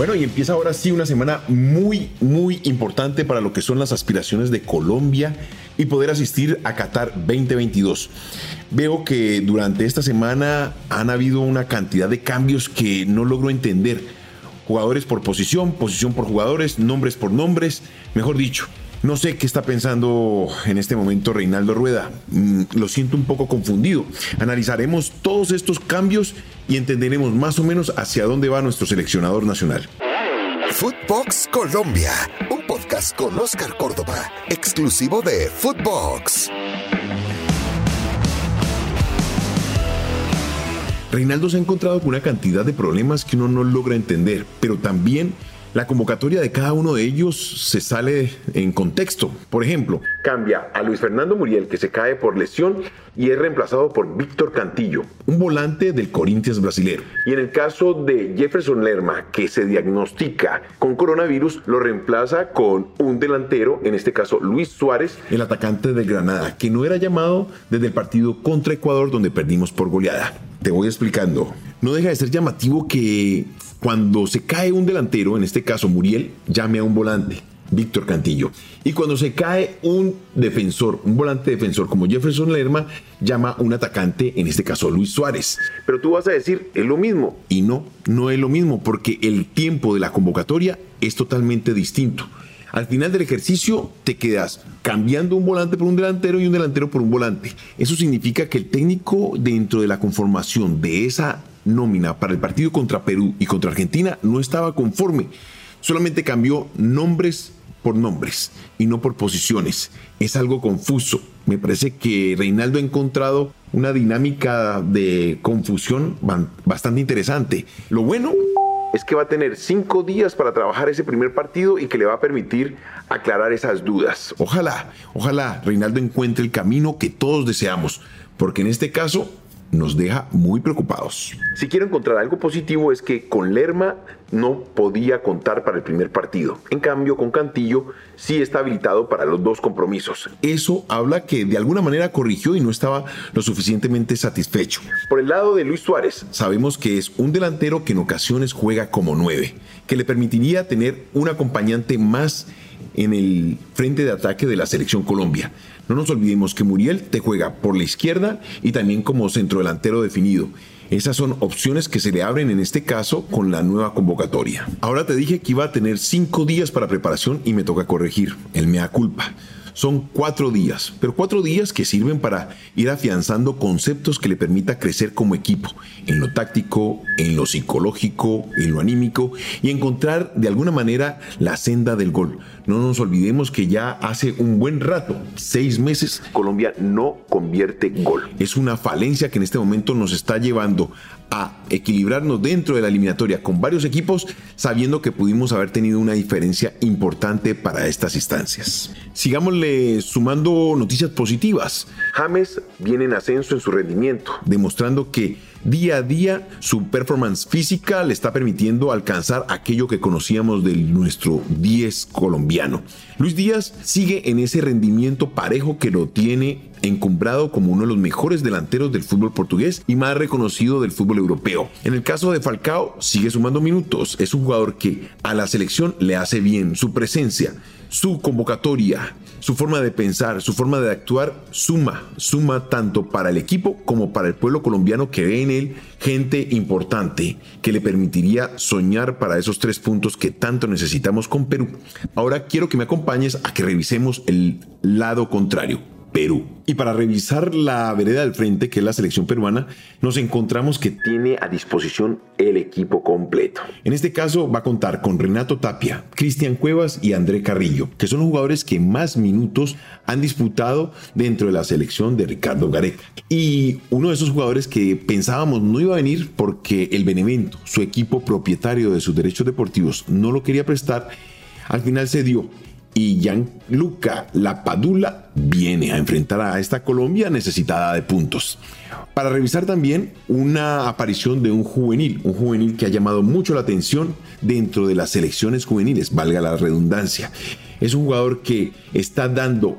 Bueno, y empieza ahora sí una semana muy, muy importante para lo que son las aspiraciones de Colombia y poder asistir a Qatar 2022. Veo que durante esta semana han habido una cantidad de cambios que no logro entender. Jugadores por posición, posición por jugadores, nombres por nombres, mejor dicho. No sé qué está pensando en este momento Reinaldo Rueda. Mm, lo siento un poco confundido. Analizaremos todos estos cambios y entenderemos más o menos hacia dónde va nuestro seleccionador nacional. Footbox Colombia, un podcast con Oscar Córdoba, exclusivo de Footbox. Reinaldo se ha encontrado con una cantidad de problemas que uno no logra entender, pero también la convocatoria de cada uno de ellos se sale en contexto. Por ejemplo, cambia a Luis Fernando Muriel, que se cae por lesión y es reemplazado por Víctor Cantillo, un volante del Corinthians brasilero. Y en el caso de Jefferson Lerma, que se diagnostica con coronavirus, lo reemplaza con un delantero, en este caso Luis Suárez, el atacante del Granada, que no era llamado desde el partido contra Ecuador donde perdimos por goleada. Te voy explicando. No deja de ser llamativo que cuando se cae un delantero, en este caso Muriel, llame a un volante, Víctor Cantillo. Y cuando se cae un defensor, un volante defensor como Jefferson Lerma, llama a un atacante, en este caso Luis Suárez. Pero tú vas a decir, es lo mismo. Y no, no es lo mismo, porque el tiempo de la convocatoria es totalmente distinto. Al final del ejercicio te quedas cambiando un volante por un delantero y un delantero por un volante. Eso significa que el técnico dentro de la conformación de esa nómina para el partido contra Perú y contra Argentina no estaba conforme. Solamente cambió nombres por nombres y no por posiciones. Es algo confuso. Me parece que Reinaldo ha encontrado una dinámica de confusión bastante interesante. Lo bueno es que va a tener cinco días para trabajar ese primer partido y que le va a permitir aclarar esas dudas. Ojalá, ojalá Reinaldo encuentre el camino que todos deseamos, porque en este caso nos deja muy preocupados. Si quiero encontrar algo positivo es que con Lerma no podía contar para el primer partido. En cambio, con Cantillo sí está habilitado para los dos compromisos. Eso habla que de alguna manera corrigió y no estaba lo suficientemente satisfecho. Por el lado de Luis Suárez, sabemos que es un delantero que en ocasiones juega como nueve, que le permitiría tener un acompañante más en el frente de ataque de la selección Colombia. No nos olvidemos que Muriel te juega por la izquierda y también como centrodelantero definido. Esas son opciones que se le abren en este caso con la nueva convocatoria. Ahora te dije que iba a tener cinco días para preparación y me toca corregir. El mea culpa. Son cuatro días, pero cuatro días que sirven para ir afianzando conceptos que le permita crecer como equipo, en lo táctico, en lo psicológico, en lo anímico y encontrar de alguna manera la senda del gol. No nos olvidemos que ya hace un buen rato, seis meses, Colombia no convierte gol. Es una falencia que en este momento nos está llevando a equilibrarnos dentro de la eliminatoria con varios equipos, sabiendo que pudimos haber tenido una diferencia importante para estas instancias. Sigámosle sumando noticias positivas. James viene en ascenso en su rendimiento, demostrando que día a día su performance física le está permitiendo alcanzar aquello que conocíamos de nuestro 10 colombiano. Luis Díaz sigue en ese rendimiento parejo que lo tiene encumbrado como uno de los mejores delanteros del fútbol portugués y más reconocido del fútbol europeo. En el caso de Falcao, sigue sumando minutos. Es un jugador que a la selección le hace bien su presencia, su convocatoria, su forma de pensar, su forma de actuar, suma, suma tanto para el equipo como para el pueblo colombiano que ve en él gente importante que le permitiría soñar para esos tres puntos que tanto necesitamos con Perú. Ahora quiero que me acompañes a que revisemos el lado contrario Perú. Y para revisar la vereda del frente, que es la selección peruana, nos encontramos que tiene a disposición el equipo completo. En este caso va a contar con Renato Tapia, Cristian Cuevas y André Carrillo, que son los jugadores que más minutos han disputado dentro de la selección de Ricardo Gareca. Y uno de esos jugadores que pensábamos no iba a venir porque el Benevento, su equipo propietario de sus derechos deportivos, no lo quería prestar, al final se dio y Gianluca Lapadula viene a enfrentar a esta Colombia necesitada de puntos. Para revisar también una aparición de un juvenil, un juvenil que ha llamado mucho la atención dentro de las selecciones juveniles, valga la redundancia. Es un jugador que está dando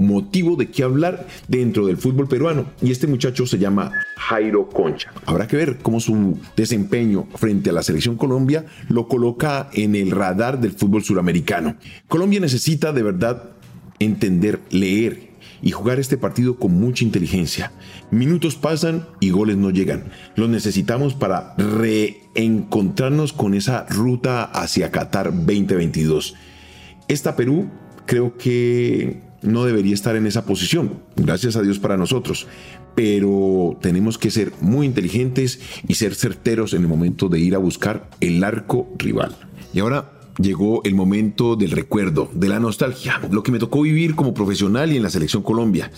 motivo de qué hablar dentro del fútbol peruano. Y este muchacho se llama Jairo Concha. Habrá que ver cómo su desempeño frente a la selección Colombia lo coloca en el radar del fútbol suramericano. Colombia necesita de verdad entender, leer y jugar este partido con mucha inteligencia. Minutos pasan y goles no llegan. Los necesitamos para reencontrarnos con esa ruta hacia Qatar 2022. Esta Perú creo que no debería estar en esa posición. Gracias a Dios para nosotros. Pero tenemos que ser muy inteligentes y ser certeros en el momento de ir a buscar el arco rival. Y ahora llegó el momento del recuerdo, de la nostalgia, lo que me tocó vivir como profesional y en la selección Colombia.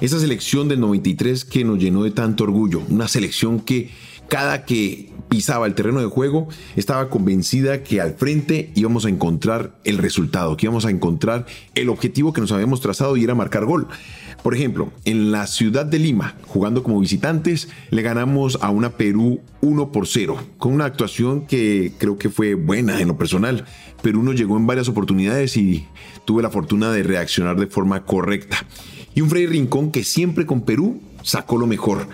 Esa selección del 93 que nos llenó de tanto orgullo, una selección que cada que pisaba el terreno de juego estaba convencida que al frente íbamos a encontrar el resultado, que íbamos a encontrar el objetivo que nos habíamos trazado y era marcar gol. Por ejemplo, en la ciudad de Lima, jugando como visitantes, le ganamos a una Perú 1 por 0, con una actuación que creo que fue buena en lo personal. Perú nos llegó en varias oportunidades y tuve la fortuna de reaccionar de forma correcta. Y un Frei Rincón que siempre con Perú sacó lo mejor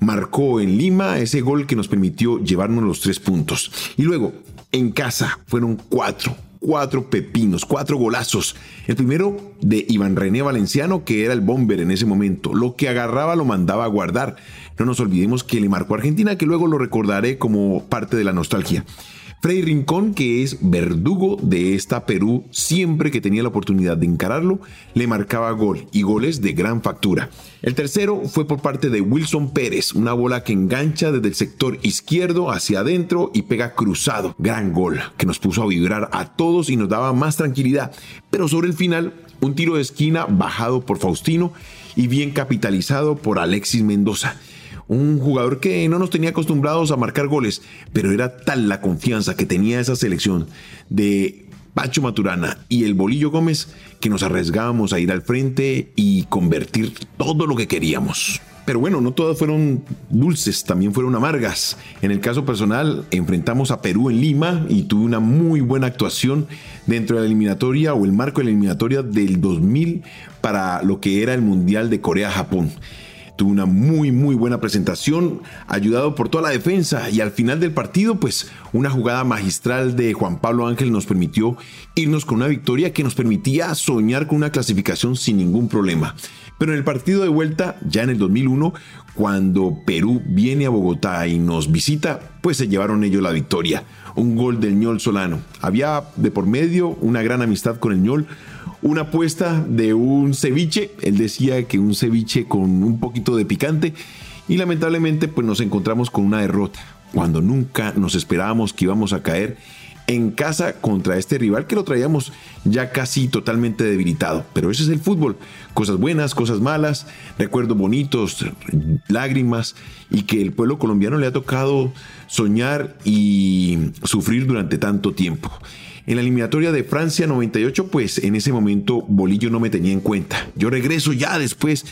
marcó en Lima ese gol que nos permitió llevarnos los tres puntos. Y luego, en casa, fueron cuatro cuatro pepinos, cuatro golazos. El primero de Iván René Valenciano, que era el bomber en ese momento. Lo que agarraba lo mandaba a guardar. No nos olvidemos que le marcó a Argentina, que luego lo recordaré como parte de la nostalgia. Freddy Rincón, que es verdugo de esta Perú, siempre que tenía la oportunidad de encararlo, le marcaba gol y goles de gran factura. El tercero fue por parte de Wilson Pérez, una bola que engancha desde el sector izquierdo hacia adentro y pega cruzado. Gran gol que nos puso a vibrar a todos y nos daba más tranquilidad. Pero sobre el final, un tiro de esquina bajado por Faustino y bien capitalizado por Alexis Mendoza un jugador que no nos tenía acostumbrados a marcar goles, pero era tal la confianza que tenía esa selección de Pacho Maturana y el Bolillo Gómez que nos arriesgábamos a ir al frente y convertir todo lo que queríamos. Pero bueno, no todas fueron dulces, también fueron amargas. En el caso personal, enfrentamos a Perú en Lima y tuve una muy buena actuación dentro de la eliminatoria o el marco de la eliminatoria del 2000 para lo que era el Mundial de Corea-Japón. Tuvo una muy, muy buena presentación, ayudado por toda la defensa y al final del partido, pues una jugada magistral de Juan Pablo Ángel nos permitió irnos con una victoria que nos permitía soñar con una clasificación sin ningún problema. Pero en el partido de vuelta, ya en el 2001, cuando Perú viene a Bogotá y nos visita, pues se llevaron ellos la victoria. Un gol del ñol Solano. Había de por medio una gran amistad con el ñol, una apuesta de un ceviche. Él decía que un ceviche con un poquito de picante. Y lamentablemente pues nos encontramos con una derrota. Cuando nunca nos esperábamos que íbamos a caer en casa contra este rival que lo traíamos ya casi totalmente debilitado. Pero ese es el fútbol. Cosas buenas, cosas malas, recuerdos bonitos, lágrimas y que el pueblo colombiano le ha tocado soñar y sufrir durante tanto tiempo. En la eliminatoria de Francia 98, pues en ese momento Bolillo no me tenía en cuenta. Yo regreso ya después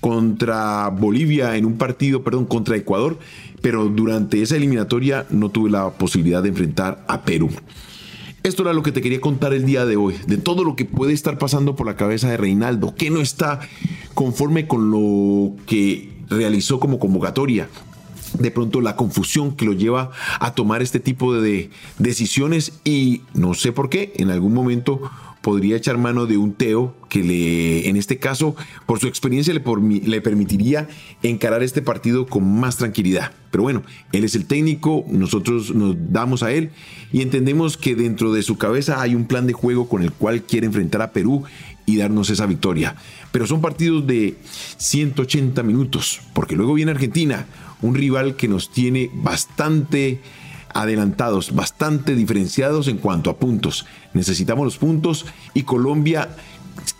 contra Bolivia en un partido, perdón, contra Ecuador, pero durante esa eliminatoria no tuve la posibilidad de enfrentar a Perú. Esto era lo que te quería contar el día de hoy, de todo lo que puede estar pasando por la cabeza de Reinaldo, que no está conforme con lo que realizó como convocatoria, de pronto la confusión que lo lleva a tomar este tipo de decisiones y no sé por qué, en algún momento podría echar mano de un Teo que le, en este caso, por su experiencia le, le, permitiría encarar este partido con más tranquilidad. Pero bueno, él es el técnico, nosotros nos damos a él y entendemos que dentro de su cabeza hay un plan de juego con el cual quiere enfrentar a Perú y darnos esa victoria. Pero son partidos de 180 minutos, porque luego viene Argentina, un rival que nos tiene bastante adelantados, bastante diferenciados en cuanto a puntos. Necesitamos los puntos y Colombia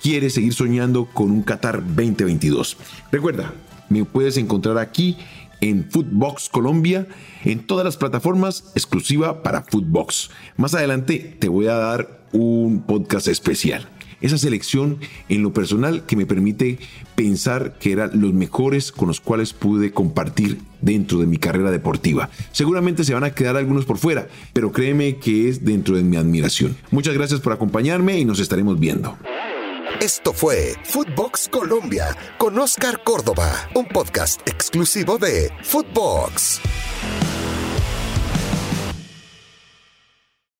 quiere seguir soñando con un Qatar 2022. Recuerda, me puedes encontrar aquí en Footbox Colombia, en todas las plataformas exclusiva para Footbox. Más adelante te voy a dar un podcast especial esa selección en lo personal que me permite pensar que eran los mejores con los cuales pude compartir dentro de mi carrera deportiva. Seguramente se van a quedar algunos por fuera, pero créeme que es dentro de mi admiración. Muchas gracias por acompañarme y nos estaremos viendo. Esto fue Footbox Colombia con Oscar Córdoba, un podcast exclusivo de Footbox.